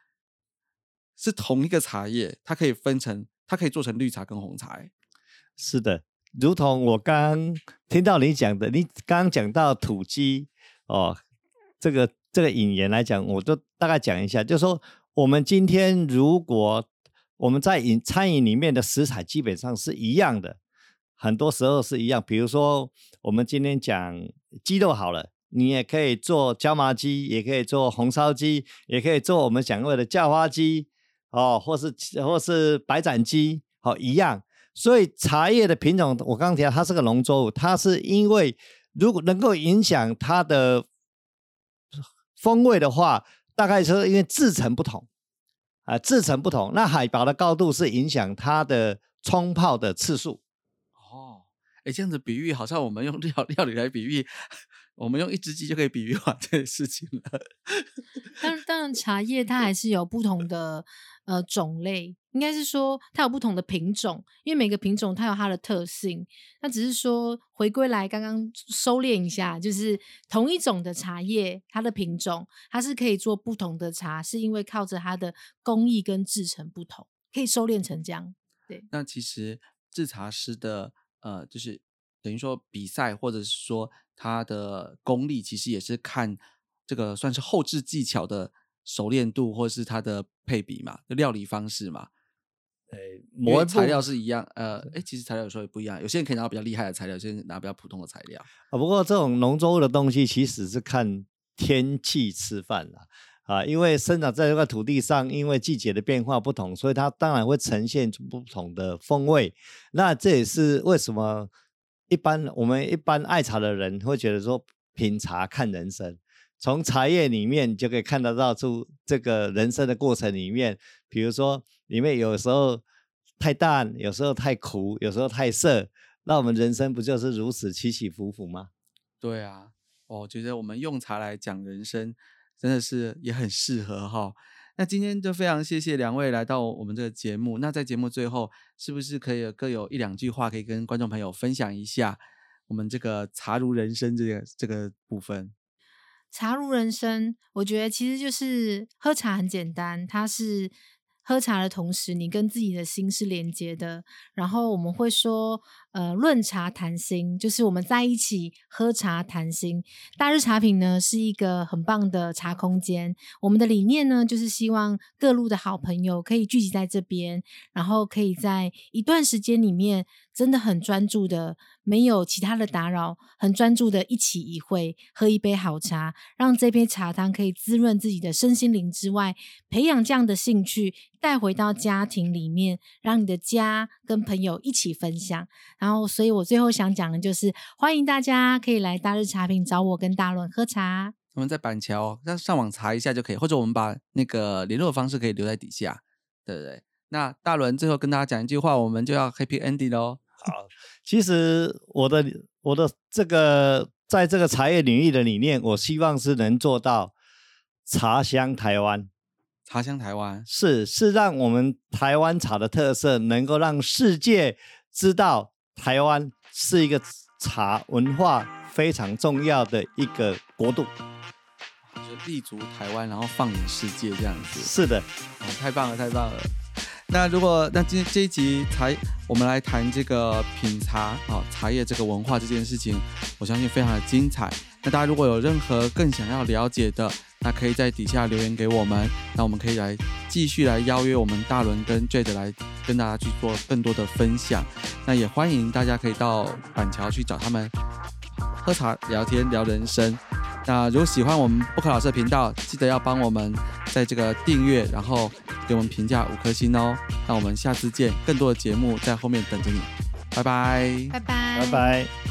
是同一个茶叶，它可以分成，它可以做成绿茶跟红茶。是的，如同我刚听到你讲的，你刚刚讲到土鸡哦，这个这个引言来讲，我就大概讲一下，就说我们今天如果我们在饮餐饮里面的食材基本上是一样的，很多时候是一样。比如说我们今天讲鸡肉好了，你也可以做椒麻鸡，也可以做红烧鸡，也可以做我们讲过的叫花鸡哦，或是或是白斩鸡，好、一样。所以茶叶的品种，我刚刚提到它是个农作物，它是因为如果能够影响它的风味的话，大概是因为制成不同啊，制成不同。那海拔的高度是影响它的冲泡的次数。哦，哎，这样子比喻好像我们用料 料理来比喻，我们用一只鸡就可以比喻完这件事情了。但，当然，茶叶它还是有不同的呃种类，应该是说它有不同的品种，因为每个品种它有它的特性。那只是说回归来，刚刚收敛一下，就是同一种的茶叶，它的品种它是可以做不同的茶，是因为靠着它的工艺跟制成不同，可以收敛成这样。对那其实制茶师的呃，就是等于说比赛，或者是说他的功力，其实也是看这个算是后置技巧的熟练度，或是它的配比嘛，料理方式嘛。因为磨材料是一样，呃，哎，其实材料有时候也不一样，有些人可以拿到比较厉害的材料，有些人拿比较普通的材料。啊，不过这种农作物的东西其实是看天气吃饭啦。啊，因为生长在这块土地上，因为季节的变化不同，所以它当然会呈现出不同的风味。那这也是为什么一般我们一般爱茶的人会觉得说，品茶看人生，从茶叶里面你就可以看得到出这个人生的过程里面，比如说里面有时候太淡，有时候太苦，有时候太涩，那我们人生不就是如此起起伏伏吗？对啊，我觉得我们用茶来讲人生，真的是也很适合哈。那今天就非常谢谢两位来到我们这个节目。那在节目最后，是不是可以各有一两句话可以跟观众朋友分享一下我们这个茶如人生这个这个部分？茶如人生，我觉得其实就是喝茶很简单，它是喝茶的同时，你跟自己的心是连接的。然后我们会说，呃，论茶谈心，就是我们在一起喝茶谈心。大日茶品呢是一个很棒的茶空间，我们的理念呢就是希望各路的好朋友可以聚集在这边，然后可以在一段时间里面真的很专注的，没有其他的打扰，很专注的一起一会，喝一杯好茶，让这杯茶汤可以滋润自己的身心灵之外，培养这样的兴趣，带回到家庭里面，让你的家跟朋友一起分享。然后，所以我最后想讲的就是，欢迎大家可以来大日茶品找我跟大伦喝茶。我们在板桥，那上网查一下就可以，或者我们把那个联络方式可以留在底下，对不对？那大伦最后跟大家讲一句话，我们就要 happy ending 喽。好，其实我的我的这个在这个茶叶领域的理念，我希望是能做到茶香台湾，茶香台湾，是是让我们台湾茶的特色能够让世界知道台湾是一个茶文化非常重要的一个国度。就立足台湾，然后放眼世界这样子。是的，哦，太棒了，太棒了。那如果那今这一集才我们来谈这个品茶哦，茶叶这个文化这件事情，我相信非常的精彩。那大家如果有任何更想要了解的，那可以在底下留言给我们，那我们可以来继续来邀约我们大伦跟 Jade 来跟大家去做更多的分享。那也欢迎大家可以到板桥去找他们喝茶、聊天、聊人生。那如果喜欢我们不可老师的频道，记得要帮我们在这个订阅，然后给我们评价五颗星哦。那我们下次见，更多的节目在后面等着你，拜拜。拜拜，拜拜。